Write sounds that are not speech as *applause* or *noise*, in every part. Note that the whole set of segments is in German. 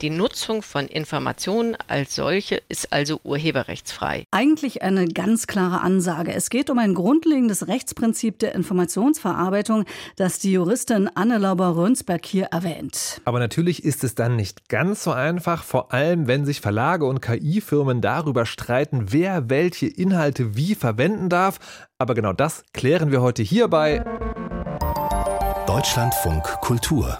Die Nutzung von Informationen als solche ist also urheberrechtsfrei. Eigentlich eine ganz klare Ansage. Es geht um ein grundlegendes Rechtsprinzip der Informationsverarbeitung, das die Juristin Anne Lauber-Rönsberg hier erwähnt. Aber natürlich ist es dann nicht ganz so einfach, vor allem wenn sich Verlage und KI-Firmen darüber streiten, wer welche Inhalte wie verwenden darf. Aber genau das klären wir heute hier bei Deutschlandfunk Kultur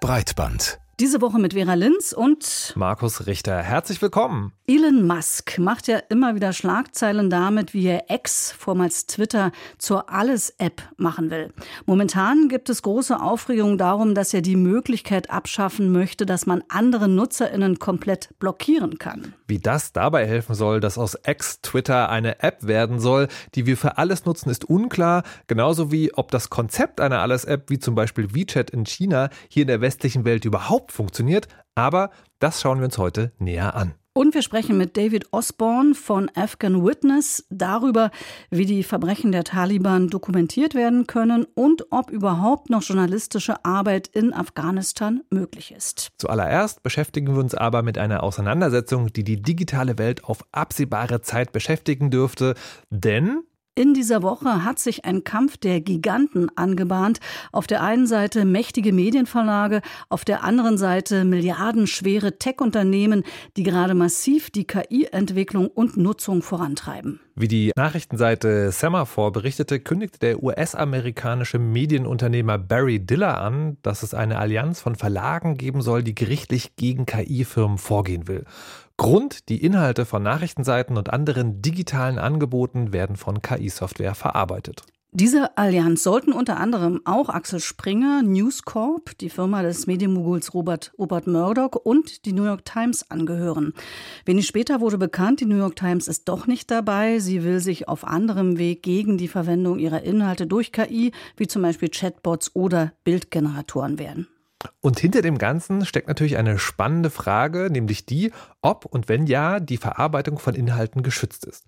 Breitband diese Woche mit Vera Linz und Markus Richter. Herzlich willkommen. Elon Musk macht ja immer wieder Schlagzeilen damit, wie er X, vormals Twitter, zur Alles-App machen will. Momentan gibt es große Aufregung darum, dass er die Möglichkeit abschaffen möchte, dass man andere NutzerInnen komplett blockieren kann. Wie das dabei helfen soll, dass aus X Twitter eine App werden soll, die wir für alles nutzen, ist unklar. Genauso wie ob das Konzept einer Alles-App, wie zum Beispiel WeChat in China, hier in der westlichen Welt überhaupt funktioniert. Aber das schauen wir uns heute näher an. Und wir sprechen mit David Osborne von Afghan Witness darüber, wie die Verbrechen der Taliban dokumentiert werden können und ob überhaupt noch journalistische Arbeit in Afghanistan möglich ist. Zuallererst beschäftigen wir uns aber mit einer Auseinandersetzung, die die digitale Welt auf absehbare Zeit beschäftigen dürfte, denn in dieser Woche hat sich ein Kampf der Giganten angebahnt. Auf der einen Seite mächtige Medienverlage, auf der anderen Seite milliardenschwere Tech-Unternehmen, die gerade massiv die KI-Entwicklung und Nutzung vorantreiben. Wie die Nachrichtenseite Semaphore berichtete, kündigte der US-amerikanische Medienunternehmer Barry Diller an, dass es eine Allianz von Verlagen geben soll, die gerichtlich gegen KI-Firmen vorgehen will. Grund, die Inhalte von Nachrichtenseiten und anderen digitalen Angeboten werden von KI-Software verarbeitet. Diese Allianz sollten unter anderem auch Axel Springer, News Corp, die Firma des Medienmoguls Robert, Robert Murdoch und die New York Times angehören. Wenig später wurde bekannt, die New York Times ist doch nicht dabei. Sie will sich auf anderem Weg gegen die Verwendung ihrer Inhalte durch KI, wie zum Beispiel Chatbots oder Bildgeneratoren wehren. Und hinter dem Ganzen steckt natürlich eine spannende Frage, nämlich die, ob und wenn ja, die Verarbeitung von Inhalten geschützt ist.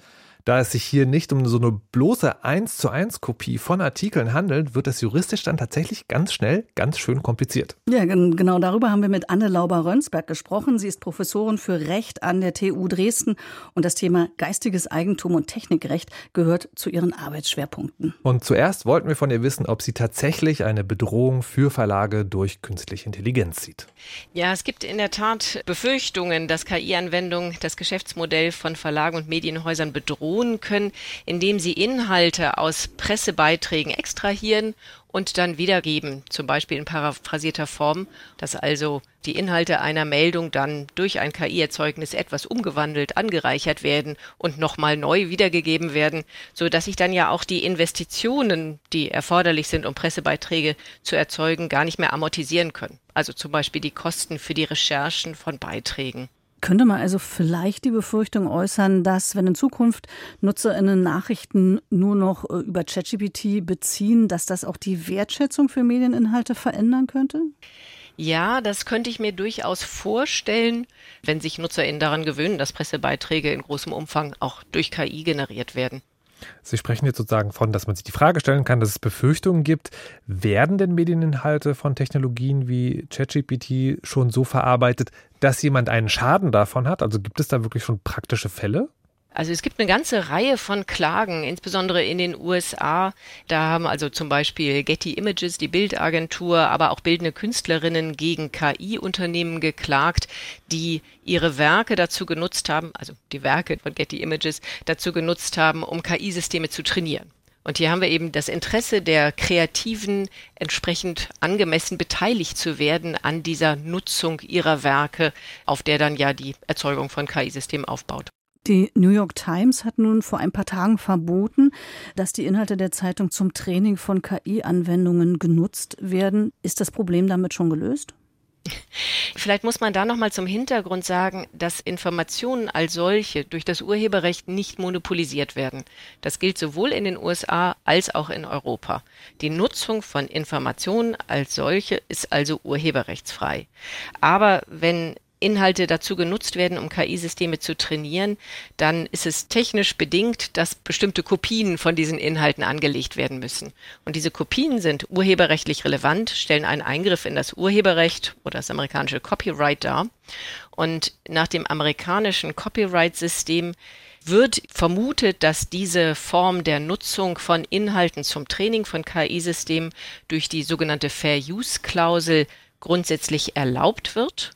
Da es sich hier nicht um so eine bloße 1 zu 1 Kopie von Artikeln handelt, wird es juristisch dann tatsächlich ganz schnell ganz schön kompliziert. Ja, genau darüber haben wir mit Anne Lauber-Rönsberg gesprochen. Sie ist Professorin für Recht an der TU Dresden und das Thema geistiges Eigentum und Technikrecht gehört zu ihren Arbeitsschwerpunkten. Und zuerst wollten wir von ihr wissen, ob sie tatsächlich eine Bedrohung für Verlage durch künstliche Intelligenz sieht. Ja, es gibt in der Tat Befürchtungen, dass KI-Anwendungen das Geschäftsmodell von Verlagen und Medienhäusern bedrohen belohnen können, indem sie Inhalte aus Pressebeiträgen extrahieren und dann wiedergeben, zum Beispiel in paraphrasierter Form, dass also die Inhalte einer Meldung dann durch ein KI-Erzeugnis etwas umgewandelt, angereichert werden und nochmal neu wiedergegeben werden, so dass sich dann ja auch die Investitionen, die erforderlich sind, um Pressebeiträge zu erzeugen, gar nicht mehr amortisieren können. Also zum Beispiel die Kosten für die Recherchen von Beiträgen. Könnte man also vielleicht die Befürchtung äußern, dass wenn in Zukunft NutzerInnen Nachrichten nur noch äh, über ChatGPT beziehen, dass das auch die Wertschätzung für Medieninhalte verändern könnte? Ja, das könnte ich mir durchaus vorstellen, wenn sich NutzerInnen daran gewöhnen, dass Pressebeiträge in großem Umfang auch durch KI generiert werden. Sie sprechen jetzt sozusagen von, dass man sich die Frage stellen kann, dass es Befürchtungen gibt. Werden denn Medieninhalte von Technologien wie ChatGPT schon so verarbeitet, dass jemand einen Schaden davon hat? Also gibt es da wirklich schon praktische Fälle? Also es gibt eine ganze Reihe von Klagen, insbesondere in den USA. Da haben also zum Beispiel Getty Images, die Bildagentur, aber auch bildende Künstlerinnen gegen KI-Unternehmen geklagt, die ihre Werke dazu genutzt haben, also die Werke von Getty Images dazu genutzt haben, um KI-Systeme zu trainieren. Und hier haben wir eben das Interesse der Kreativen, entsprechend angemessen beteiligt zu werden an dieser Nutzung ihrer Werke, auf der dann ja die Erzeugung von KI-Systemen aufbaut. Die New York Times hat nun vor ein paar Tagen verboten, dass die Inhalte der Zeitung zum Training von KI-Anwendungen genutzt werden. Ist das Problem damit schon gelöst? *laughs* Vielleicht muss man da noch mal zum Hintergrund sagen, dass Informationen als solche durch das Urheberrecht nicht monopolisiert werden. Das gilt sowohl in den USA als auch in Europa. Die Nutzung von Informationen als solche ist also urheberrechtsfrei. Aber wenn Inhalte dazu genutzt werden, um KI-Systeme zu trainieren, dann ist es technisch bedingt, dass bestimmte Kopien von diesen Inhalten angelegt werden müssen. Und diese Kopien sind urheberrechtlich relevant, stellen einen Eingriff in das Urheberrecht oder das amerikanische Copyright dar. Und nach dem amerikanischen Copyright-System wird vermutet, dass diese Form der Nutzung von Inhalten zum Training von KI-Systemen durch die sogenannte Fair-Use-Klausel grundsätzlich erlaubt wird.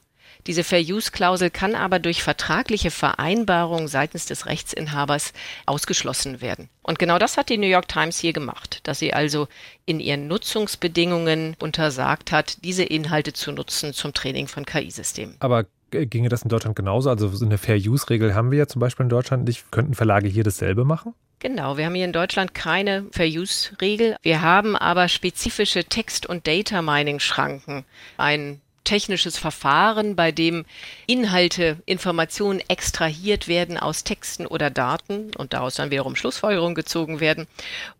Diese Fair-Use-Klausel kann aber durch vertragliche Vereinbarung seitens des Rechtsinhabers ausgeschlossen werden. Und genau das hat die New York Times hier gemacht, dass sie also in ihren Nutzungsbedingungen untersagt hat, diese Inhalte zu nutzen zum Training von KI-Systemen. Aber ginge das in Deutschland genauso? Also so eine Fair-Use-Regel haben wir ja zum Beispiel in Deutschland nicht. Könnten Verlage hier dasselbe machen? Genau, wir haben hier in Deutschland keine Fair-Use-Regel. Wir haben aber spezifische Text- und Data-Mining-Schranken. Ein technisches Verfahren, bei dem Inhalte, Informationen extrahiert werden aus Texten oder Daten und daraus dann wiederum Schlussfolgerungen gezogen werden.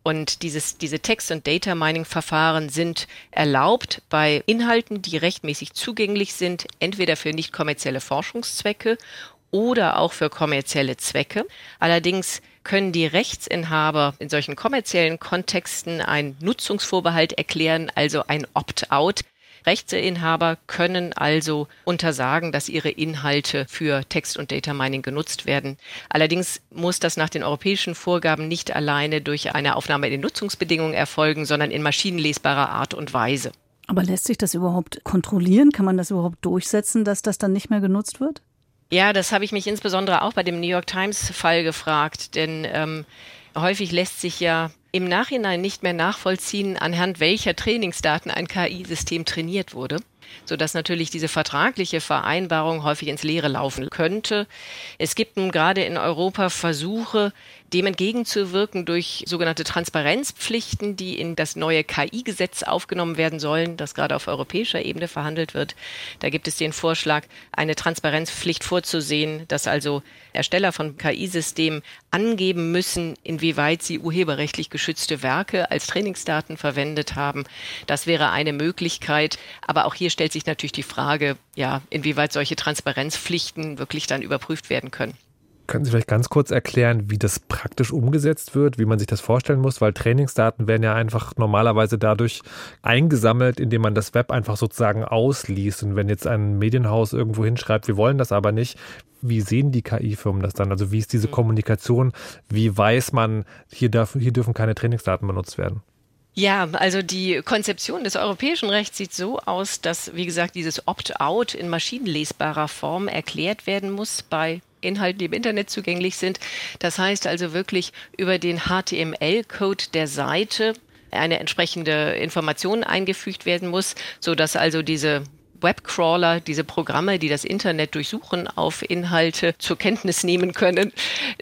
Und dieses, diese Text- und Data Mining-Verfahren sind erlaubt bei Inhalten, die rechtmäßig zugänglich sind, entweder für nicht kommerzielle Forschungszwecke oder auch für kommerzielle Zwecke. Allerdings können die Rechtsinhaber in solchen kommerziellen Kontexten einen Nutzungsvorbehalt erklären, also ein Opt-out. Rechteinhaber können also untersagen, dass ihre Inhalte für Text- und Data Mining genutzt werden. Allerdings muss das nach den europäischen Vorgaben nicht alleine durch eine Aufnahme in den Nutzungsbedingungen erfolgen, sondern in maschinenlesbarer Art und Weise. Aber lässt sich das überhaupt kontrollieren? Kann man das überhaupt durchsetzen, dass das dann nicht mehr genutzt wird? Ja, das habe ich mich insbesondere auch bei dem New York Times-Fall gefragt, denn ähm, häufig lässt sich ja im Nachhinein nicht mehr nachvollziehen, anhand welcher Trainingsdaten ein KI-System trainiert wurde sodass natürlich diese vertragliche Vereinbarung häufig ins Leere laufen könnte. Es gibt nun gerade in Europa Versuche, dem entgegenzuwirken durch sogenannte Transparenzpflichten, die in das neue KI-Gesetz aufgenommen werden sollen, das gerade auf europäischer Ebene verhandelt wird. Da gibt es den Vorschlag, eine Transparenzpflicht vorzusehen, dass also Ersteller von KI-Systemen angeben müssen, inwieweit sie urheberrechtlich geschützte Werke als Trainingsdaten verwendet haben. Das wäre eine Möglichkeit. Aber auch hier stellt sich natürlich die Frage, ja, inwieweit solche Transparenzpflichten wirklich dann überprüft werden können. Können Sie vielleicht ganz kurz erklären, wie das praktisch umgesetzt wird, wie man sich das vorstellen muss? Weil Trainingsdaten werden ja einfach normalerweise dadurch eingesammelt, indem man das Web einfach sozusagen ausliest. Und wenn jetzt ein Medienhaus irgendwo hinschreibt, wir wollen das aber nicht, wie sehen die KI-Firmen das dann? Also wie ist diese mhm. Kommunikation? Wie weiß man, hier, darf, hier dürfen keine Trainingsdaten benutzt werden? Ja, also die Konzeption des europäischen Rechts sieht so aus, dass, wie gesagt, dieses Opt-out in maschinenlesbarer Form erklärt werden muss bei Inhalten, die im Internet zugänglich sind. Das heißt also wirklich über den HTML-Code der Seite eine entsprechende Information eingefügt werden muss, so dass also diese Webcrawler, diese Programme, die das Internet durchsuchen, auf Inhalte zur Kenntnis nehmen können,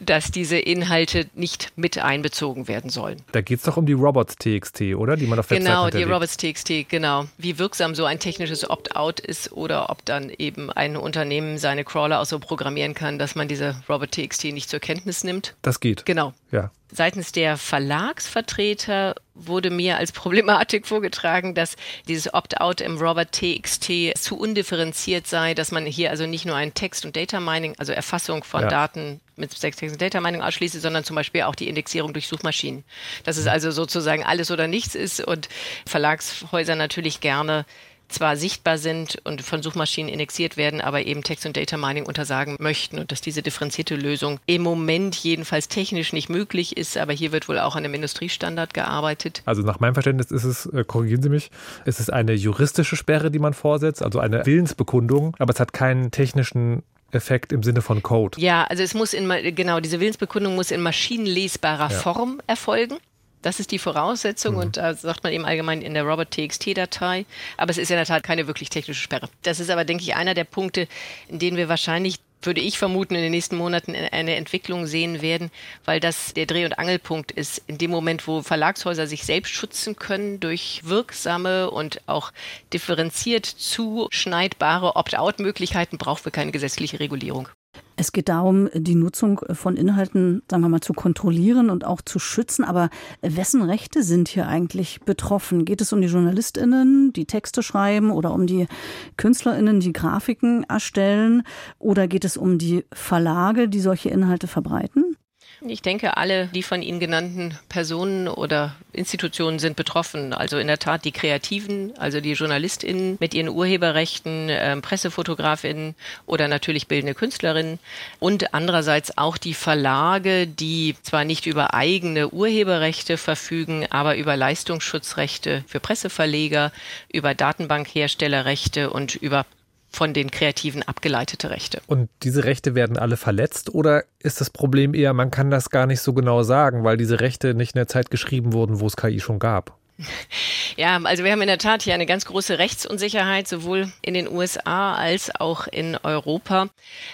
dass diese Inhalte nicht mit einbezogen werden sollen. Da geht es doch um die Robots.txt, oder? Die man auf Webseiten Genau, die Robots.txt, genau. Wie wirksam so ein technisches Opt-out ist oder ob dann eben ein Unternehmen seine Crawler auch so programmieren kann, dass man diese Robot.txt nicht zur Kenntnis nimmt. Das geht. Genau. Ja. Seitens der Verlagsvertreter wurde mir als Problematik *laughs* vorgetragen, dass dieses Opt-out im Robert TXT zu undifferenziert sei, dass man hier also nicht nur ein Text- und Data Mining, also Erfassung von ja. Daten mit Text und Data Mining ausschließe, sondern zum Beispiel auch die Indexierung durch Suchmaschinen. Dass es mhm. also sozusagen alles oder nichts ist und Verlagshäuser natürlich gerne zwar sichtbar sind und von Suchmaschinen indexiert werden, aber eben Text- und Data Mining untersagen möchten und dass diese differenzierte Lösung im Moment jedenfalls technisch nicht möglich ist, aber hier wird wohl auch an einem Industriestandard gearbeitet. Also nach meinem Verständnis ist es, äh, korrigieren Sie mich, ist es eine juristische Sperre, die man vorsetzt, also eine Willensbekundung, aber es hat keinen technischen Effekt im Sinne von Code. Ja, also es muss in, genau, diese Willensbekundung muss in maschinenlesbarer ja. Form erfolgen. Das ist die Voraussetzung mhm. und da sagt man eben allgemein in der Robert.txt-Datei. Aber es ist in der Tat keine wirklich technische Sperre. Das ist aber, denke ich, einer der Punkte, in denen wir wahrscheinlich würde ich vermuten, in den nächsten Monaten eine Entwicklung sehen werden, weil das der Dreh- und Angelpunkt ist. In dem Moment, wo Verlagshäuser sich selbst schützen können durch wirksame und auch differenziert zuschneidbare Opt-out-Möglichkeiten, brauchen wir keine gesetzliche Regulierung. Es geht darum, die Nutzung von Inhalten, sagen wir mal, zu kontrollieren und auch zu schützen. Aber wessen Rechte sind hier eigentlich betroffen? Geht es um die JournalistInnen, die Texte schreiben oder um die KünstlerInnen, die Grafiken erstellen? Oder geht es um die Verlage, die solche Inhalte verbreiten? Ich denke, alle die von Ihnen genannten Personen oder Institutionen sind betroffen. Also in der Tat die Kreativen, also die JournalistInnen mit ihren Urheberrechten, äh, PressefotografInnen oder natürlich bildende Künstlerinnen und andererseits auch die Verlage, die zwar nicht über eigene Urheberrechte verfügen, aber über Leistungsschutzrechte für Presseverleger, über Datenbankherstellerrechte und über von den Kreativen abgeleitete Rechte. Und diese Rechte werden alle verletzt oder ist das Problem eher, man kann das gar nicht so genau sagen, weil diese Rechte nicht in der Zeit geschrieben wurden, wo es KI schon gab? *laughs* Ja, also wir haben in der Tat hier eine ganz große Rechtsunsicherheit, sowohl in den USA als auch in Europa.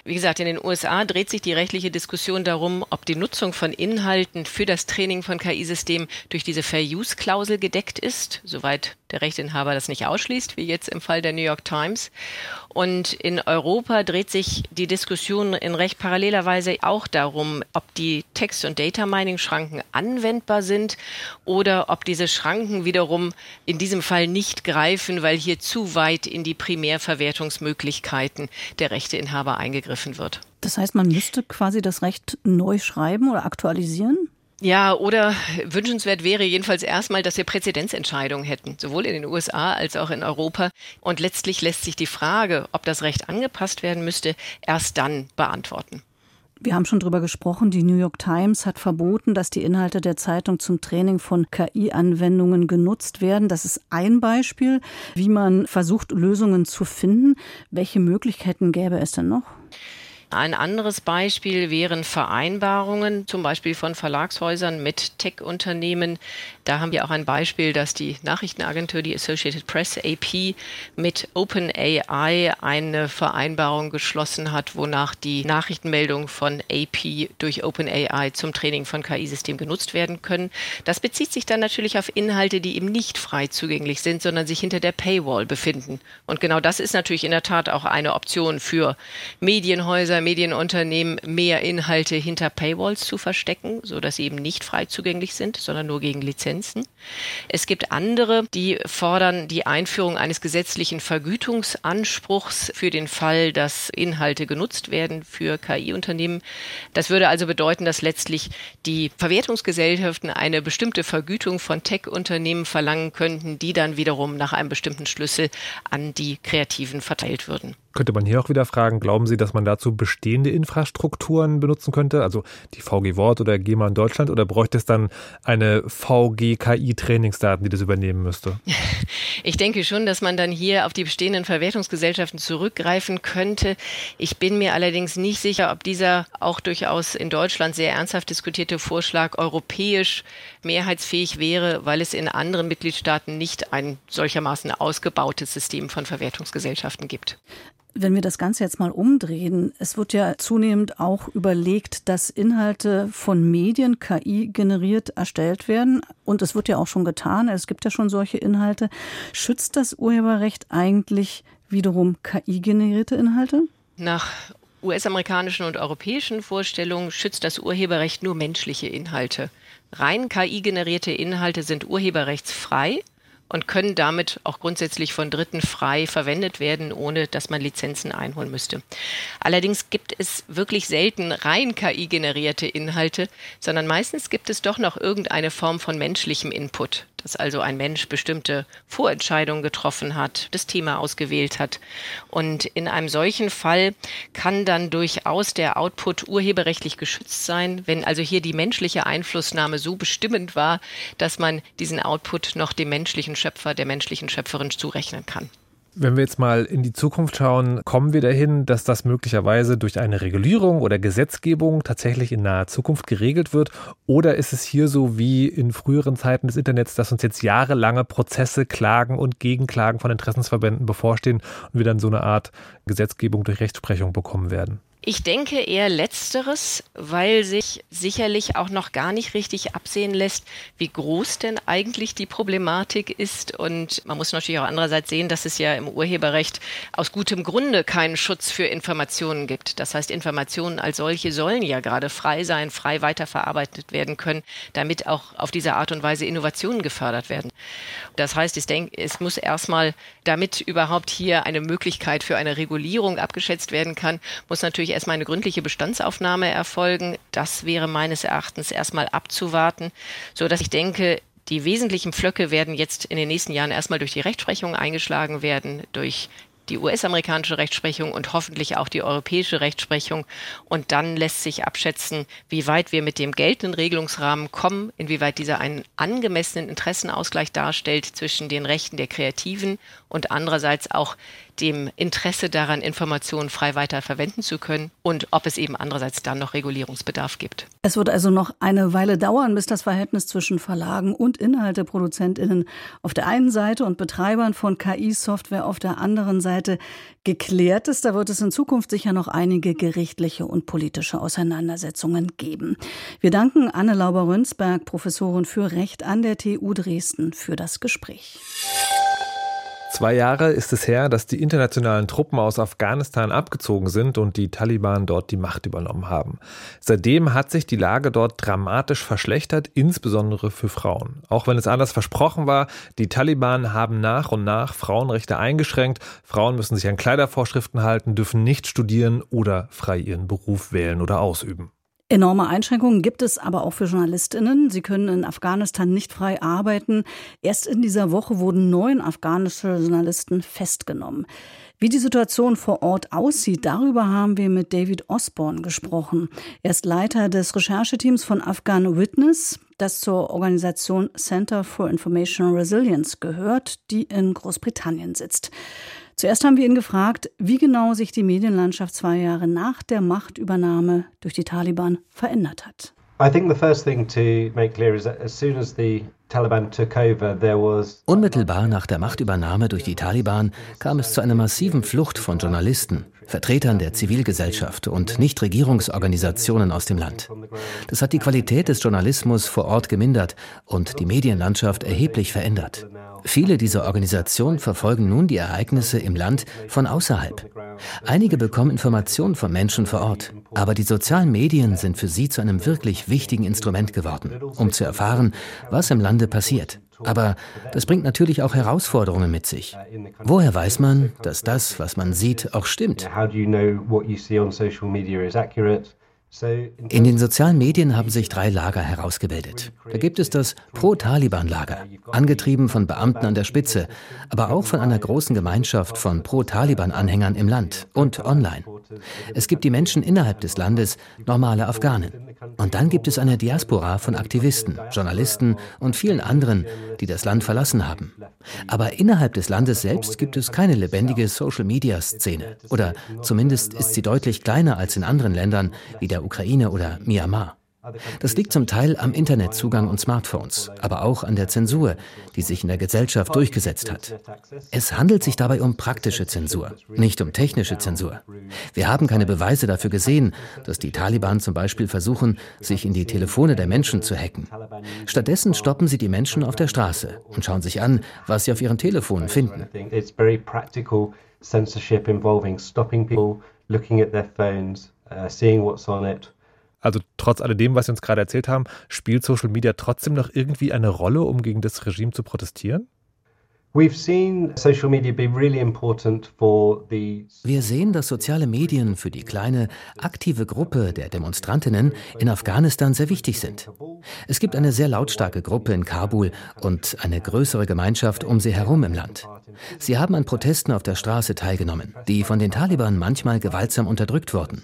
Wie gesagt, in den USA dreht sich die rechtliche Diskussion darum, ob die Nutzung von Inhalten für das Training von KI-Systemen durch diese Fair-Use-Klausel gedeckt ist, soweit der Rechteinhaber das nicht ausschließt, wie jetzt im Fall der New York Times. Und in Europa dreht sich die Diskussion in recht paralleler Weise auch darum, ob die Text- und Data-Mining-Schranken anwendbar sind oder ob diese Schranken wiederum in diesem Fall nicht greifen, weil hier zu weit in die Primärverwertungsmöglichkeiten der Rechteinhaber eingegriffen wird. Das heißt, man müsste quasi das Recht neu schreiben oder aktualisieren? Ja, oder wünschenswert wäre jedenfalls erstmal, dass wir Präzedenzentscheidungen hätten, sowohl in den USA als auch in Europa. Und letztlich lässt sich die Frage, ob das Recht angepasst werden müsste, erst dann beantworten. Wir haben schon drüber gesprochen. Die New York Times hat verboten, dass die Inhalte der Zeitung zum Training von KI-Anwendungen genutzt werden. Das ist ein Beispiel, wie man versucht, Lösungen zu finden. Welche Möglichkeiten gäbe es denn noch? Ein anderes Beispiel wären Vereinbarungen, zum Beispiel von Verlagshäusern mit Tech-Unternehmen. Da haben wir auch ein Beispiel, dass die Nachrichtenagentur, die Associated Press AP, mit OpenAI eine Vereinbarung geschlossen hat, wonach die Nachrichtenmeldungen von AP durch OpenAI zum Training von KI-Systemen genutzt werden können. Das bezieht sich dann natürlich auf Inhalte, die eben nicht frei zugänglich sind, sondern sich hinter der Paywall befinden. Und genau das ist natürlich in der Tat auch eine Option für Medienhäuser, Medienunternehmen mehr Inhalte hinter Paywalls zu verstecken, so dass sie eben nicht frei zugänglich sind, sondern nur gegen Lizenzen. Es gibt andere, die fordern die Einführung eines gesetzlichen Vergütungsanspruchs für den Fall, dass Inhalte genutzt werden für KI-Unternehmen. Das würde also bedeuten, dass letztlich die Verwertungsgesellschaften eine bestimmte Vergütung von Tech-Unternehmen verlangen könnten, die dann wiederum nach einem bestimmten Schlüssel an die Kreativen verteilt würden. Könnte man hier auch wieder fragen, glauben Sie, dass man dazu bestehende Infrastrukturen benutzen könnte, also die VG Wort oder GEMA in Deutschland, oder bräuchte es dann eine VG KI Trainingsdaten, die das übernehmen müsste? *laughs* Ich denke schon, dass man dann hier auf die bestehenden Verwertungsgesellschaften zurückgreifen könnte. Ich bin mir allerdings nicht sicher, ob dieser auch durchaus in Deutschland sehr ernsthaft diskutierte Vorschlag europäisch mehrheitsfähig wäre, weil es in anderen Mitgliedstaaten nicht ein solchermaßen ausgebautes System von Verwertungsgesellschaften gibt. Wenn wir das Ganze jetzt mal umdrehen, es wird ja zunehmend auch überlegt, dass Inhalte von Medien KI generiert erstellt werden. Und es wird ja auch schon getan. Es gibt ja schon solche Inhalte. Schützt das Urheberrecht eigentlich wiederum KI-generierte Inhalte? Nach US-amerikanischen und europäischen Vorstellungen schützt das Urheberrecht nur menschliche Inhalte. Rein KI-generierte Inhalte sind urheberrechtsfrei und können damit auch grundsätzlich von Dritten frei verwendet werden, ohne dass man Lizenzen einholen müsste. Allerdings gibt es wirklich selten rein KI-generierte Inhalte, sondern meistens gibt es doch noch irgendeine Form von menschlichem Input dass also ein Mensch bestimmte Vorentscheidungen getroffen hat, das Thema ausgewählt hat. Und in einem solchen Fall kann dann durchaus der Output urheberrechtlich geschützt sein, wenn also hier die menschliche Einflussnahme so bestimmend war, dass man diesen Output noch dem menschlichen Schöpfer, der menschlichen Schöpferin zurechnen kann. Wenn wir jetzt mal in die Zukunft schauen, kommen wir dahin, dass das möglicherweise durch eine Regulierung oder Gesetzgebung tatsächlich in naher Zukunft geregelt wird? Oder ist es hier so wie in früheren Zeiten des Internets, dass uns jetzt jahrelange Prozesse, Klagen und Gegenklagen von Interessensverbänden bevorstehen und wir dann so eine Art Gesetzgebung durch Rechtsprechung bekommen werden? Ich denke eher letzteres, weil sich sicherlich auch noch gar nicht richtig absehen lässt, wie groß denn eigentlich die Problematik ist. Und man muss natürlich auch andererseits sehen, dass es ja im Urheberrecht aus gutem Grunde keinen Schutz für Informationen gibt. Das heißt, Informationen als solche sollen ja gerade frei sein, frei weiterverarbeitet werden können, damit auch auf diese Art und Weise Innovationen gefördert werden. Das heißt, ich denke, es muss erstmal, damit überhaupt hier eine Möglichkeit für eine Regulierung abgeschätzt werden kann, muss natürlich erstmal eine gründliche Bestandsaufnahme erfolgen. Das wäre meines Erachtens erstmal abzuwarten, so dass ich denke, die wesentlichen Pflöcke werden jetzt in den nächsten Jahren erstmal durch die Rechtsprechung eingeschlagen werden, durch die US-amerikanische Rechtsprechung und hoffentlich auch die europäische Rechtsprechung. Und dann lässt sich abschätzen, wie weit wir mit dem geltenden Regelungsrahmen kommen, inwieweit dieser einen angemessenen Interessenausgleich darstellt zwischen den Rechten der Kreativen und andererseits auch dem Interesse daran, Informationen frei weiter verwenden zu können und ob es eben andererseits dann noch Regulierungsbedarf gibt. Es wird also noch eine Weile dauern, bis das Verhältnis zwischen Verlagen und Inhalteproduzentinnen auf der einen Seite und Betreibern von KI-Software auf der anderen Seite geklärt ist. Da wird es in Zukunft sicher noch einige gerichtliche und politische Auseinandersetzungen geben. Wir danken Anne Lauber-Rönsberg, Professorin für Recht an der TU Dresden, für das Gespräch. Zwei Jahre ist es her, dass die internationalen Truppen aus Afghanistan abgezogen sind und die Taliban dort die Macht übernommen haben. Seitdem hat sich die Lage dort dramatisch verschlechtert, insbesondere für Frauen. Auch wenn es anders versprochen war, die Taliban haben nach und nach Frauenrechte eingeschränkt. Frauen müssen sich an Kleidervorschriften halten, dürfen nicht studieren oder frei ihren Beruf wählen oder ausüben. Enorme Einschränkungen gibt es aber auch für Journalistinnen. Sie können in Afghanistan nicht frei arbeiten. Erst in dieser Woche wurden neun afghanische Journalisten festgenommen. Wie die Situation vor Ort aussieht, darüber haben wir mit David Osborne gesprochen. Er ist Leiter des Rechercheteams von Afghan Witness, das zur Organisation Center for Information Resilience gehört, die in Großbritannien sitzt. Zuerst haben wir ihn gefragt, wie genau sich die Medienlandschaft zwei Jahre nach der Machtübernahme durch die Taliban verändert hat. I think the first thing to make clear is that as soon as the Unmittelbar nach der Machtübernahme durch die Taliban kam es zu einer massiven Flucht von Journalisten, Vertretern der Zivilgesellschaft und Nichtregierungsorganisationen aus dem Land. Das hat die Qualität des Journalismus vor Ort gemindert und die Medienlandschaft erheblich verändert. Viele dieser Organisationen verfolgen nun die Ereignisse im Land von außerhalb. Einige bekommen Informationen von Menschen vor Ort, aber die sozialen Medien sind für sie zu einem wirklich wichtigen Instrument geworden, um zu erfahren, was im Lande passiert. Aber das bringt natürlich auch Herausforderungen mit sich. Woher weiß man, dass das, was man sieht, auch stimmt? In den sozialen Medien haben sich drei Lager herausgebildet. Da gibt es das Pro-Taliban-Lager, angetrieben von Beamten an der Spitze, aber auch von einer großen Gemeinschaft von Pro-Taliban-Anhängern im Land und online. Es gibt die Menschen innerhalb des Landes, normale Afghanen. Und dann gibt es eine Diaspora von Aktivisten, Journalisten und vielen anderen, die das Land verlassen haben. Aber innerhalb des Landes selbst gibt es keine lebendige Social-Media-Szene. Oder zumindest ist sie deutlich kleiner als in anderen Ländern wie der Ukraine oder Myanmar. Das liegt zum Teil am Internetzugang und Smartphones, aber auch an der Zensur, die sich in der Gesellschaft durchgesetzt hat. Es handelt sich dabei um praktische Zensur, nicht um technische Zensur. Wir haben keine Beweise dafür gesehen, dass die Taliban zum Beispiel versuchen, sich in die Telefone der Menschen zu hacken. Stattdessen stoppen sie die Menschen auf der Straße und schauen sich an, was sie auf ihren Telefonen finden. Censorship involving stopping people, looking at their phones, uh, seeing what's on it. Also trotz alledem, was Sie uns gerade erzählt haben, spielt Social Media trotzdem noch irgendwie eine Rolle, um gegen das Regime zu protestieren? Wir sehen, dass soziale Medien für die kleine, aktive Gruppe der Demonstrantinnen in Afghanistan sehr wichtig sind. Es gibt eine sehr lautstarke Gruppe in Kabul und eine größere Gemeinschaft um sie herum im Land. Sie haben an Protesten auf der Straße teilgenommen, die von den Taliban manchmal gewaltsam unterdrückt wurden.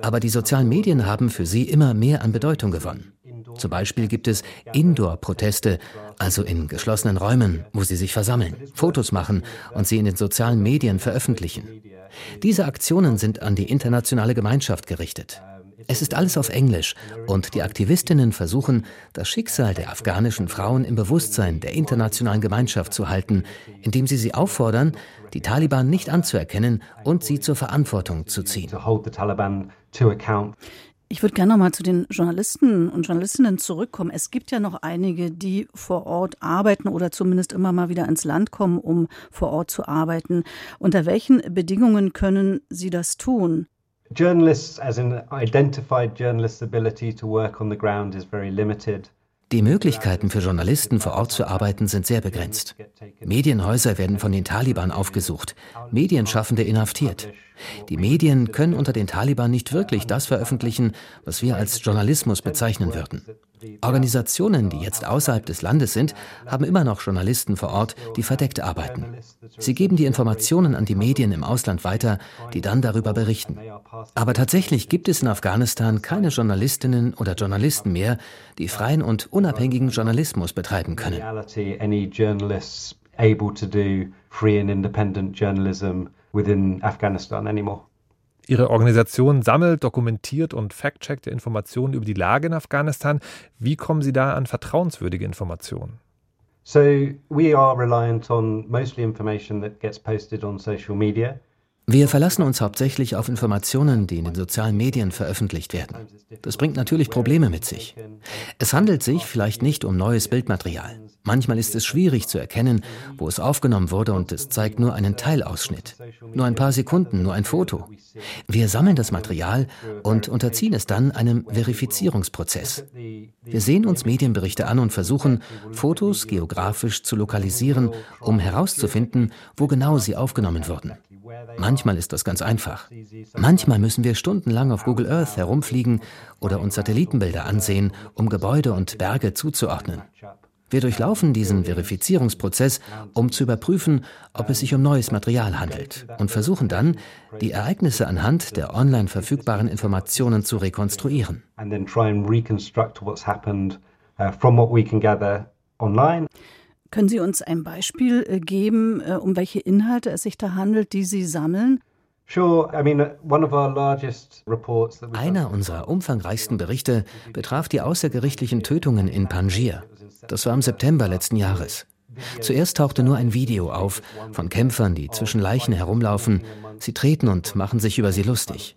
Aber die sozialen Medien haben für sie immer mehr an Bedeutung gewonnen. Zum Beispiel gibt es Indoor-Proteste, also in geschlossenen Räumen, wo sie sich versammeln, Fotos machen und sie in den sozialen Medien veröffentlichen. Diese Aktionen sind an die internationale Gemeinschaft gerichtet. Es ist alles auf Englisch und die Aktivistinnen versuchen, das Schicksal der afghanischen Frauen im Bewusstsein der internationalen Gemeinschaft zu halten, indem sie sie auffordern, die Taliban nicht anzuerkennen und sie zur Verantwortung zu ziehen. Ich würde gerne noch mal zu den Journalisten und Journalistinnen zurückkommen. Es gibt ja noch einige, die vor Ort arbeiten oder zumindest immer mal wieder ins Land kommen, um vor Ort zu arbeiten. Unter welchen Bedingungen können sie das tun? Journalists, as in identified journalists' ability to work on the ground is very limited. Die Möglichkeiten für Journalisten vor Ort zu arbeiten sind sehr begrenzt. Medienhäuser werden von den Taliban aufgesucht, Medienschaffende inhaftiert. Die Medien können unter den Taliban nicht wirklich das veröffentlichen, was wir als Journalismus bezeichnen würden. Organisationen, die jetzt außerhalb des Landes sind, haben immer noch Journalisten vor Ort, die verdeckt arbeiten. Sie geben die Informationen an die Medien im Ausland weiter, die dann darüber berichten. Aber tatsächlich gibt es in Afghanistan keine Journalistinnen oder Journalisten mehr, die freien und unabhängigen Journalismus betreiben können. Free and independent journalism within Afghanistan anymore. Ihre Organisation sammelt, dokumentiert und fact-checkt Informationen über die Lage in Afghanistan. Wie kommen Sie da an vertrauenswürdige Informationen? So we are reliant on mostly information that gets posted on social media. Wir verlassen uns hauptsächlich auf Informationen, die in den sozialen Medien veröffentlicht werden. Das bringt natürlich Probleme mit sich. Es handelt sich vielleicht nicht um neues Bildmaterial. Manchmal ist es schwierig zu erkennen, wo es aufgenommen wurde und es zeigt nur einen Teilausschnitt. Nur ein paar Sekunden, nur ein Foto. Wir sammeln das Material und unterziehen es dann einem Verifizierungsprozess. Wir sehen uns Medienberichte an und versuchen, Fotos geografisch zu lokalisieren, um herauszufinden, wo genau sie aufgenommen wurden. Manchmal ist das ganz einfach. Manchmal müssen wir stundenlang auf Google Earth herumfliegen oder uns Satellitenbilder ansehen, um Gebäude und Berge zuzuordnen. Wir durchlaufen diesen Verifizierungsprozess, um zu überprüfen, ob es sich um neues Material handelt und versuchen dann, die Ereignisse anhand der online verfügbaren Informationen zu rekonstruieren. Können Sie uns ein Beispiel äh, geben, äh, um welche Inhalte es sich da handelt, die Sie sammeln? Uh, Einer unserer umfangreichsten Berichte betraf die außergerichtlichen Tötungen in Panjir. Das war im September letzten Jahres. Zuerst tauchte nur ein Video auf von Kämpfern, die zwischen Leichen herumlaufen. Sie treten und machen sich über sie lustig.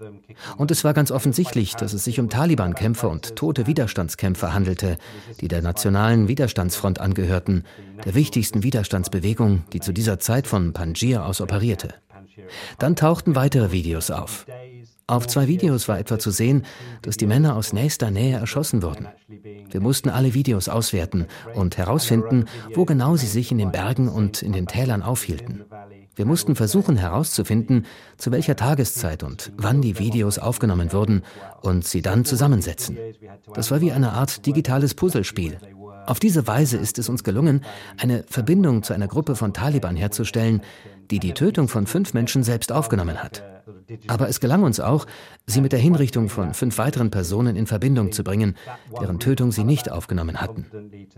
Und es war ganz offensichtlich, dass es sich um Taliban-Kämpfer und tote Widerstandskämpfer handelte, die der Nationalen Widerstandsfront angehörten, der wichtigsten Widerstandsbewegung, die zu dieser Zeit von Panjir aus operierte. Dann tauchten weitere Videos auf. Auf zwei Videos war etwa zu sehen, dass die Männer aus nächster Nähe erschossen wurden. Wir mussten alle Videos auswerten und herausfinden, wo genau sie sich in den Bergen und in den Tälern aufhielten. Wir mussten versuchen herauszufinden, zu welcher Tageszeit und wann die Videos aufgenommen wurden und sie dann zusammensetzen. Das war wie eine Art digitales Puzzlespiel. Auf diese Weise ist es uns gelungen, eine Verbindung zu einer Gruppe von Taliban herzustellen, die die Tötung von fünf Menschen selbst aufgenommen hat. Aber es gelang uns auch, sie mit der Hinrichtung von fünf weiteren Personen in Verbindung zu bringen, deren Tötung sie nicht aufgenommen hatten.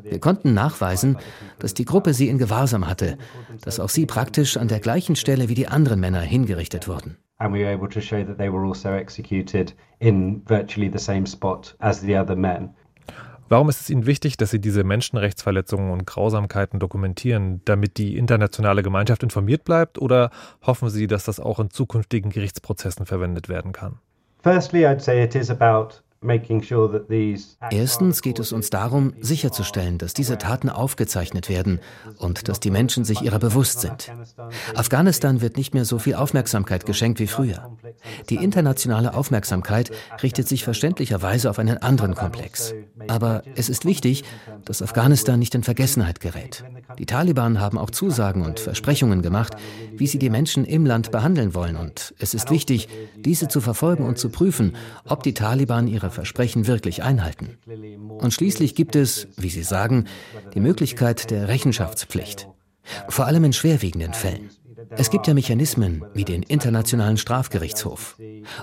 Wir konnten nachweisen, dass die Gruppe sie in Gewahrsam hatte, dass auch sie praktisch an der gleichen Stelle wie die anderen Männer hingerichtet wurden. And we were able to show that also in virtually the same spot as the other men. Warum ist es Ihnen wichtig, dass Sie diese Menschenrechtsverletzungen und Grausamkeiten dokumentieren, damit die internationale Gemeinschaft informiert bleibt oder hoffen Sie, dass das auch in zukünftigen Gerichtsprozessen verwendet werden kann? Firstly, I'd say it is about Erstens geht es uns darum, sicherzustellen, dass diese Taten aufgezeichnet werden und dass die Menschen sich ihrer bewusst sind. Afghanistan wird nicht mehr so viel Aufmerksamkeit geschenkt wie früher. Die internationale Aufmerksamkeit richtet sich verständlicherweise auf einen anderen Komplex. Aber es ist wichtig, dass Afghanistan nicht in Vergessenheit gerät. Die Taliban haben auch Zusagen und Versprechungen gemacht, wie sie die Menschen im Land behandeln wollen. Und es ist wichtig, diese zu verfolgen und zu prüfen, ob die Taliban ihre Versprechen wirklich einhalten. Und schließlich gibt es, wie Sie sagen, die Möglichkeit der Rechenschaftspflicht. Vor allem in schwerwiegenden Fällen. Es gibt ja Mechanismen wie den Internationalen Strafgerichtshof.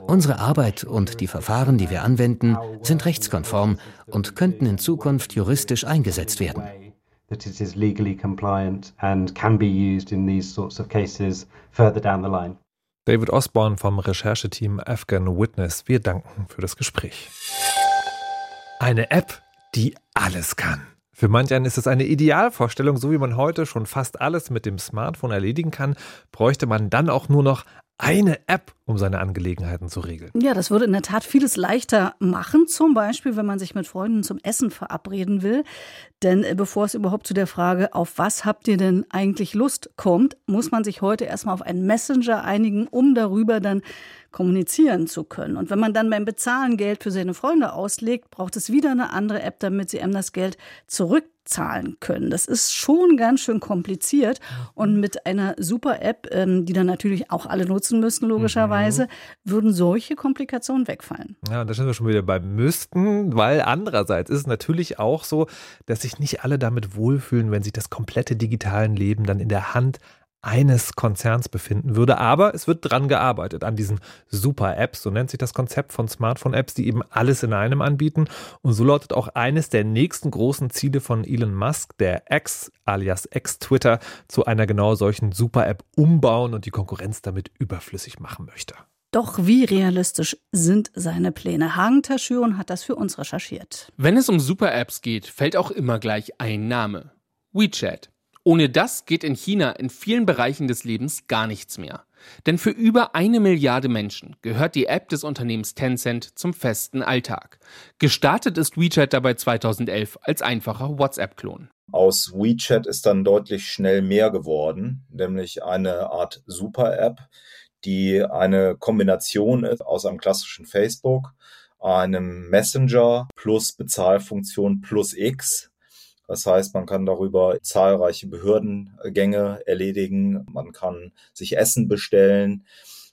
Unsere Arbeit und die Verfahren, die wir anwenden, sind rechtskonform und könnten in Zukunft juristisch eingesetzt werden. David Osborne vom Rechercheteam Afghan Witness, wir danken für das Gespräch. Eine App, die alles kann. Für manch einen ist es eine Idealvorstellung, so wie man heute schon fast alles mit dem Smartphone erledigen kann, bräuchte man dann auch nur noch eine App, um seine Angelegenheiten zu regeln. Ja, das würde in der Tat vieles leichter machen. Zum Beispiel, wenn man sich mit Freunden zum Essen verabreden will. Denn äh, bevor es überhaupt zu der Frage, auf was habt ihr denn eigentlich Lust, kommt, muss man sich heute erstmal auf einen Messenger einigen, um darüber dann kommunizieren zu können. Und wenn man dann beim Bezahlen Geld für seine Freunde auslegt, braucht es wieder eine andere App, damit sie einem das Geld zurückzahlen können. Das ist schon ganz schön kompliziert. Und mit einer super App, ähm, die dann natürlich auch alle nutzen müssen, logischerweise, mhm. würden solche Komplikationen wegfallen. Ja, da sind wir schon wieder beim Müssten, weil andererseits ist es natürlich auch so, dass sich nicht alle damit wohlfühlen, wenn sich das komplette digitale Leben dann in der Hand eines Konzerns befinden würde. Aber es wird dran gearbeitet, an diesen Super-Apps, so nennt sich das Konzept von Smartphone-Apps, die eben alles in einem anbieten. Und so lautet auch eines der nächsten großen Ziele von Elon Musk, der X alias X-Twitter, zu einer genau solchen Super-App umbauen und die Konkurrenz damit überflüssig machen möchte. Doch wie realistisch sind seine Pläne? Hagen Taschüren hat das für uns recherchiert. Wenn es um Super-Apps geht, fällt auch immer gleich ein Name. WeChat. Ohne das geht in China in vielen Bereichen des Lebens gar nichts mehr. Denn für über eine Milliarde Menschen gehört die App des Unternehmens Tencent zum festen Alltag. Gestartet ist WeChat dabei 2011 als einfacher WhatsApp-Klon. Aus WeChat ist dann deutlich schnell mehr geworden, nämlich eine Art Super-App, die eine Kombination ist aus einem klassischen Facebook, einem Messenger plus Bezahlfunktion plus X das heißt, man kann darüber zahlreiche Behördengänge erledigen, man kann sich Essen bestellen.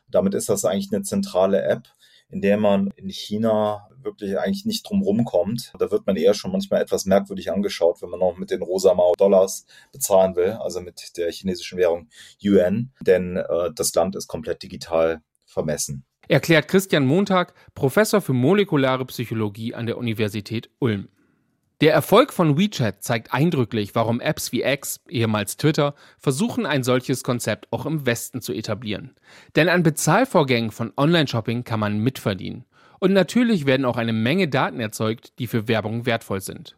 Damit ist das eigentlich eine zentrale App, in der man in China wirklich eigentlich nicht drum rumkommt. Da wird man eher schon manchmal etwas merkwürdig angeschaut, wenn man noch mit den rosa Mao Dollars bezahlen will, also mit der chinesischen Währung Yuan, denn äh, das Land ist komplett digital vermessen. Erklärt Christian Montag, Professor für molekulare Psychologie an der Universität Ulm. Der Erfolg von WeChat zeigt eindrücklich, warum Apps wie X, ehemals Twitter, versuchen, ein solches Konzept auch im Westen zu etablieren. Denn an Bezahlvorgängen von Online-Shopping kann man mitverdienen. Und natürlich werden auch eine Menge Daten erzeugt, die für Werbung wertvoll sind.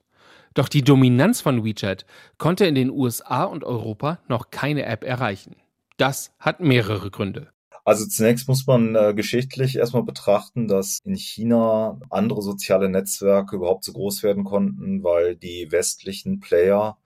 Doch die Dominanz von WeChat konnte in den USA und Europa noch keine App erreichen. Das hat mehrere Gründe. Also zunächst muss man äh, geschichtlich erstmal betrachten, dass in China andere soziale Netzwerke überhaupt so groß werden konnten, weil die westlichen Player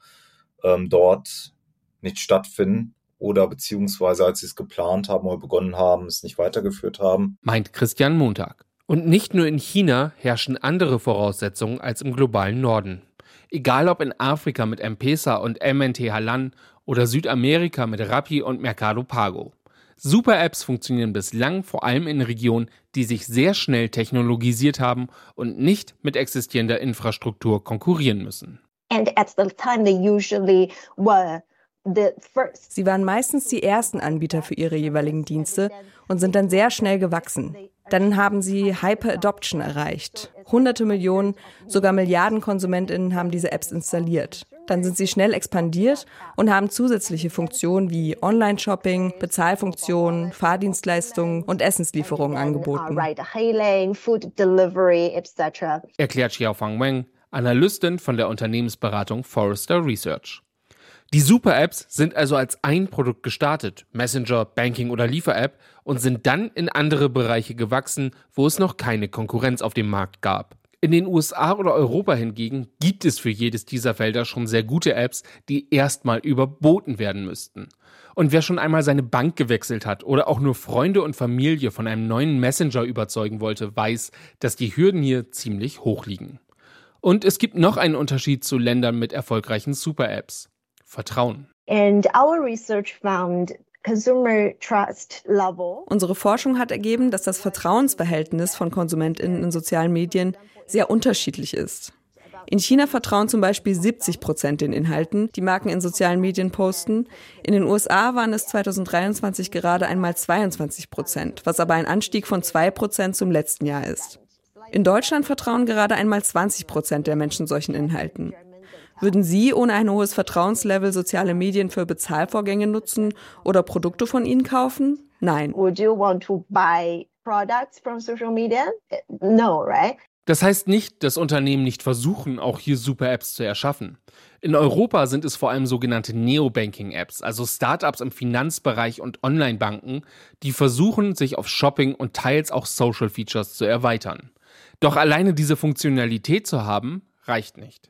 ähm, dort nicht stattfinden oder beziehungsweise als sie es geplant haben oder begonnen haben, es nicht weitergeführt haben. Meint Christian Montag. Und nicht nur in China herrschen andere Voraussetzungen als im globalen Norden. Egal ob in Afrika mit M-Pesa und MNT Halan oder Südamerika mit Rappi und Mercado Pago. Super-Apps funktionieren bislang vor allem in Regionen, die sich sehr schnell technologisiert haben und nicht mit existierender Infrastruktur konkurrieren müssen. Sie waren meistens die ersten Anbieter für ihre jeweiligen Dienste und sind dann sehr schnell gewachsen. Dann haben sie Hyper Adoption erreicht. Hunderte Millionen, sogar Milliarden Konsumentinnen haben diese Apps installiert. Dann sind sie schnell expandiert und haben zusätzliche Funktionen wie Online-Shopping, Bezahlfunktionen, Fahrdienstleistungen und Essenslieferungen angeboten. Erklärt Xiaofang Wang, Analystin von der Unternehmensberatung Forrester Research. Die Super-Apps sind also als ein Produkt gestartet, Messenger, Banking oder Liefer-App, und sind dann in andere Bereiche gewachsen, wo es noch keine Konkurrenz auf dem Markt gab. In den USA oder Europa hingegen gibt es für jedes dieser Felder schon sehr gute Apps, die erstmal überboten werden müssten. Und wer schon einmal seine Bank gewechselt hat oder auch nur Freunde und Familie von einem neuen Messenger überzeugen wollte, weiß, dass die Hürden hier ziemlich hoch liegen. Und es gibt noch einen Unterschied zu Ländern mit erfolgreichen Super-Apps. Vertrauen. And our research found Unsere Forschung hat ergeben, dass das Vertrauensverhältnis von KonsumentInnen in sozialen Medien sehr unterschiedlich ist. In China vertrauen zum Beispiel 70 Prozent den Inhalten, die Marken in sozialen Medien posten. In den USA waren es 2023 gerade einmal 22 Prozent, was aber ein Anstieg von zwei Prozent zum letzten Jahr ist. In Deutschland vertrauen gerade einmal 20 Prozent der Menschen solchen Inhalten. Würden Sie ohne ein hohes Vertrauenslevel soziale Medien für Bezahlvorgänge nutzen oder Produkte von ihnen kaufen? Nein. Would you want to buy products from social media? No, right? Das heißt nicht, dass Unternehmen nicht versuchen, auch hier Super-Apps zu erschaffen. In Europa sind es vor allem sogenannte Neobanking-Apps, also Startups im Finanzbereich und Online-Banken, die versuchen, sich auf Shopping und teils auch Social-Features zu erweitern. Doch alleine diese Funktionalität zu haben, reicht nicht.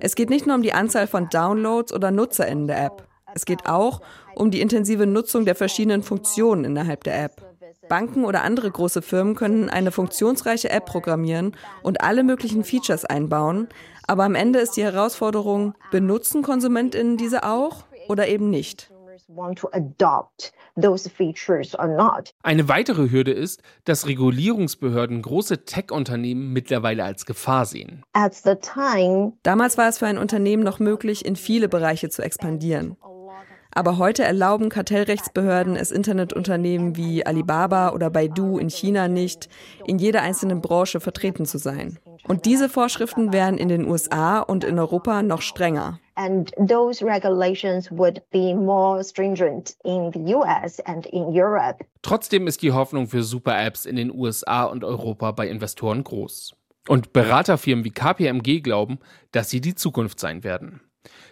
Es geht nicht nur um die Anzahl von Downloads oder Nutzer in der App. Es geht auch um die intensive Nutzung der verschiedenen Funktionen innerhalb der App. Banken oder andere große Firmen können eine funktionsreiche App programmieren und alle möglichen Features einbauen, aber am Ende ist die Herausforderung, benutzen Konsumentinnen diese auch oder eben nicht? Eine weitere Hürde ist, dass Regulierungsbehörden große Tech-Unternehmen mittlerweile als Gefahr sehen. Damals war es für ein Unternehmen noch möglich, in viele Bereiche zu expandieren. Aber heute erlauben Kartellrechtsbehörden es Internetunternehmen wie Alibaba oder Baidu in China nicht, in jeder einzelnen Branche vertreten zu sein. Und diese Vorschriften wären in den USA und in Europa noch strenger. And those regulations would be more stringent in the US and in Europe. Trotzdem ist die Hoffnung für Super-Apps in den USA und Europa bei Investoren groß. Und Beraterfirmen wie KPMG glauben, dass sie die Zukunft sein werden.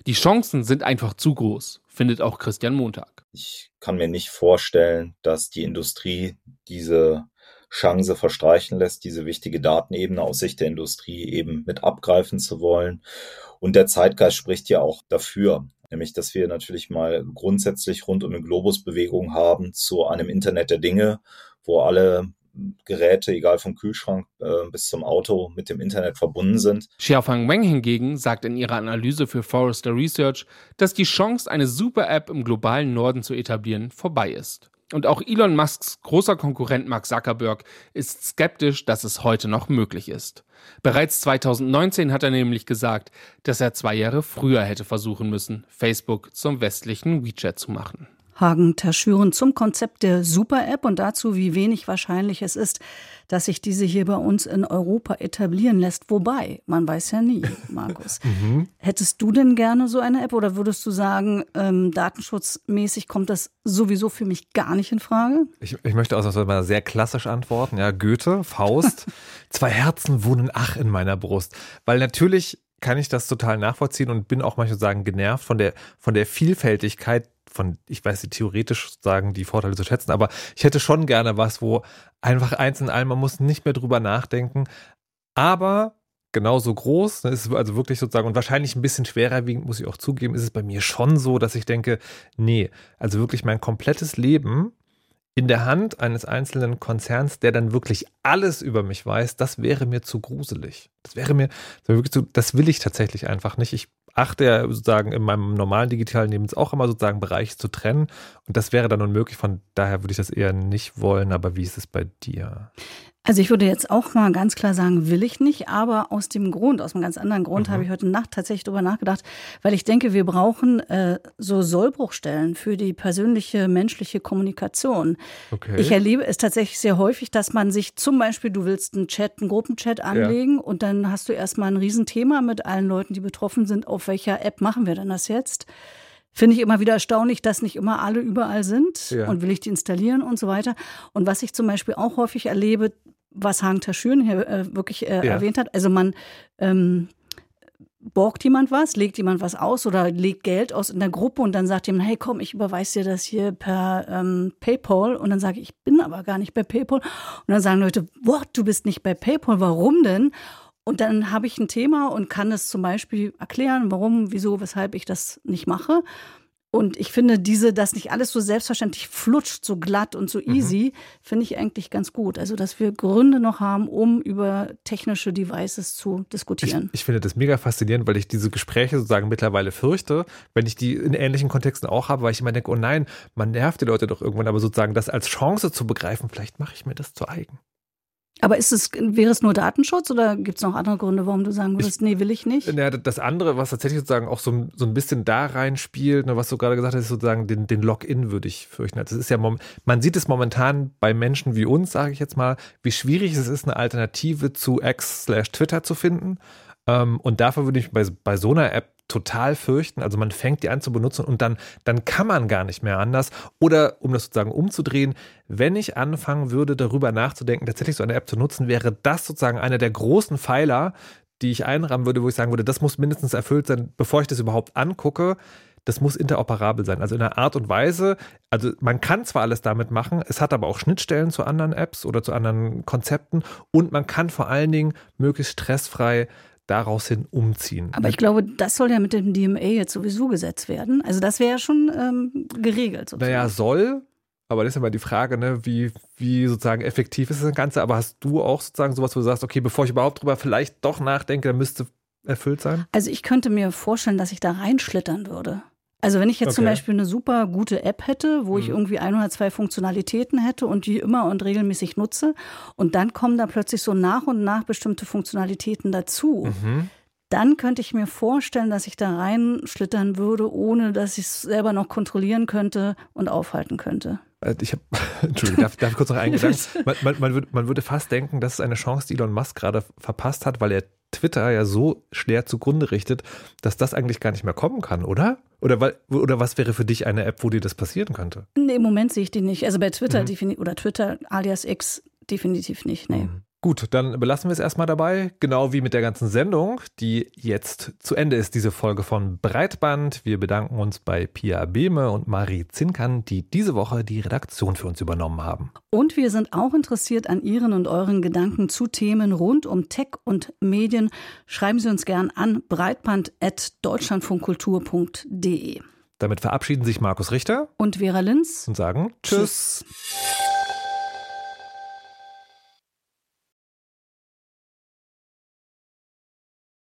Die Chancen sind einfach zu groß, findet auch Christian Montag. Ich kann mir nicht vorstellen, dass die Industrie diese Chance verstreichen lässt, diese wichtige Datenebene aus Sicht der Industrie eben mit abgreifen zu wollen. Und der Zeitgeist spricht ja auch dafür, nämlich dass wir natürlich mal grundsätzlich rund um eine Globusbewegung haben zu einem Internet der Dinge, wo alle Geräte, egal vom Kühlschrank äh, bis zum Auto, mit dem Internet verbunden sind. Xiaofang Weng hingegen sagt in ihrer Analyse für Forrester Research, dass die Chance, eine Super-App im globalen Norden zu etablieren, vorbei ist. Und auch Elon Musks großer Konkurrent Mark Zuckerberg ist skeptisch, dass es heute noch möglich ist. Bereits 2019 hat er nämlich gesagt, dass er zwei Jahre früher hätte versuchen müssen, Facebook zum westlichen WeChat zu machen. Hagen Taschüren zum Konzept der Super-App und dazu, wie wenig wahrscheinlich es ist, dass sich diese hier bei uns in Europa etablieren lässt. Wobei, man weiß ja nie, *laughs* Markus. mhm. Hättest du denn gerne so eine App oder würdest du sagen, ähm, datenschutzmäßig kommt das sowieso für mich gar nicht in Frage? Ich, ich möchte auch mal sehr klassisch antworten. Ja, Goethe, Faust, *laughs* zwei Herzen wohnen ach in meiner Brust. Weil natürlich kann ich das total nachvollziehen und bin auch manchmal sagen genervt von der, von der Vielfältigkeit von, ich weiß nicht, theoretisch sagen, die Vorteile zu schätzen, aber ich hätte schon gerne was, wo einfach eins in allem, man muss nicht mehr drüber nachdenken, aber genauso groß, ne, ist also wirklich sozusagen und wahrscheinlich ein bisschen schwerer wiegend, muss ich auch zugeben, ist es bei mir schon so, dass ich denke, nee, also wirklich mein komplettes Leben in der Hand eines einzelnen Konzerns, der dann wirklich alles über mich weiß, das wäre mir zu gruselig. Das wäre mir, das, wäre wirklich zu, das will ich tatsächlich einfach nicht. Ich achte ja sozusagen in meinem normalen digitalen Leben auch immer sozusagen Bereiche zu trennen. Und das wäre dann unmöglich. Von daher würde ich das eher nicht wollen. Aber wie ist es bei dir? Also ich würde jetzt auch mal ganz klar sagen, will ich nicht, aber aus dem Grund, aus einem ganz anderen Grund mhm. habe ich heute Nacht tatsächlich darüber nachgedacht, weil ich denke, wir brauchen äh, so Sollbruchstellen für die persönliche menschliche Kommunikation. Okay. Ich erlebe es tatsächlich sehr häufig, dass man sich zum Beispiel, du willst einen Chat, einen Gruppenchat anlegen ja. und dann hast du erstmal ein Riesenthema mit allen Leuten, die betroffen sind. Auf welcher App machen wir denn das jetzt? Finde ich immer wieder erstaunlich, dass nicht immer alle überall sind ja. und will ich die installieren und so weiter. Und was ich zum Beispiel auch häufig erlebe, was Hagen Taschüren hier äh, wirklich äh, ja. erwähnt hat. Also man ähm, borgt jemand was, legt jemand was aus oder legt Geld aus in der Gruppe und dann sagt jemand, hey komm, ich überweise dir das hier per ähm, PayPal und dann sage ich, ich bin aber gar nicht bei PayPal und dann sagen Leute, what, du bist nicht bei PayPal, warum denn? Und dann habe ich ein Thema und kann es zum Beispiel erklären, warum, wieso, weshalb ich das nicht mache. Und ich finde, diese, dass nicht alles so selbstverständlich flutscht, so glatt und so mhm. easy, mhm. finde ich eigentlich ganz gut. Also, dass wir Gründe noch haben, um über technische Devices zu diskutieren. Ich, ich finde das mega faszinierend, weil ich diese Gespräche sozusagen mittlerweile fürchte, wenn ich die in ähnlichen Kontexten auch habe, weil ich immer denke, oh nein, man nervt die Leute doch irgendwann, aber sozusagen das als Chance zu begreifen, vielleicht mache ich mir das zu eigen. Aber ist es, wäre es nur Datenschutz oder gibt es noch andere Gründe, warum du sagen würdest, ich, nee, will ich nicht? Ja, das andere, was tatsächlich sozusagen auch so, so ein bisschen da reinspielt, ne, was du gerade gesagt hast, ist sozusagen den, den Login würde ich fürchten. Das ist ja, man sieht es momentan bei Menschen wie uns, sage ich jetzt mal, wie schwierig es ist, eine Alternative zu X slash Twitter zu finden. Ähm, und dafür würde ich bei, bei so einer App total fürchten. Also man fängt die an zu benutzen und dann, dann kann man gar nicht mehr anders. Oder um das sozusagen umzudrehen, wenn ich anfangen würde, darüber nachzudenken, tatsächlich so eine App zu nutzen, wäre das sozusagen einer der großen Pfeiler, die ich einrahmen würde, wo ich sagen würde, das muss mindestens erfüllt sein, bevor ich das überhaupt angucke. Das muss interoperabel sein. Also in einer Art und Weise, also man kann zwar alles damit machen, es hat aber auch Schnittstellen zu anderen Apps oder zu anderen Konzepten und man kann vor allen Dingen möglichst stressfrei daraus hin umziehen. Aber ich glaube, das soll ja mit dem DMA jetzt sowieso gesetzt werden. Also das wäre ja schon ähm, geregelt. Sozusagen. Naja, soll, aber das ist ja mal die Frage, ne, wie, wie sozusagen effektiv ist das Ganze. Aber hast du auch sozusagen sowas, wo du sagst, okay, bevor ich überhaupt drüber vielleicht doch nachdenke, dann müsste erfüllt sein? Also ich könnte mir vorstellen, dass ich da reinschlittern würde. Also wenn ich jetzt okay. zum Beispiel eine super gute App hätte, wo mhm. ich irgendwie ein oder zwei Funktionalitäten hätte und die immer und regelmäßig nutze und dann kommen da plötzlich so nach und nach bestimmte Funktionalitäten dazu. Mhm. Dann könnte ich mir vorstellen, dass ich da reinschlittern würde, ohne dass ich es selber noch kontrollieren könnte und aufhalten könnte. Äh, ich habe, *laughs* Entschuldigung, darf, darf ich kurz noch einen *laughs* Gedanken? Man, man, man, würde, man würde fast denken, das ist eine Chance, die Elon Musk gerade verpasst hat, weil er Twitter ja so schwer zugrunde richtet, dass das eigentlich gar nicht mehr kommen kann, oder? Oder, weil, oder was wäre für dich eine App, wo dir das passieren könnte? Nee, im Moment sehe ich die nicht. Also bei Twitter mhm. oder Twitter alias X definitiv nicht, nee. Mhm. Gut, dann belassen wir es erstmal dabei, genau wie mit der ganzen Sendung, die jetzt zu Ende ist, diese Folge von Breitband. Wir bedanken uns bei Pia Behme und Marie Zinkern, die diese Woche die Redaktion für uns übernommen haben. Und wir sind auch interessiert an Ihren und euren Gedanken zu Themen rund um Tech und Medien. Schreiben Sie uns gern an breitband.deutschlandfunkkultur.de. Damit verabschieden sich Markus Richter und Vera Linz und sagen Tschüss. Tschüss.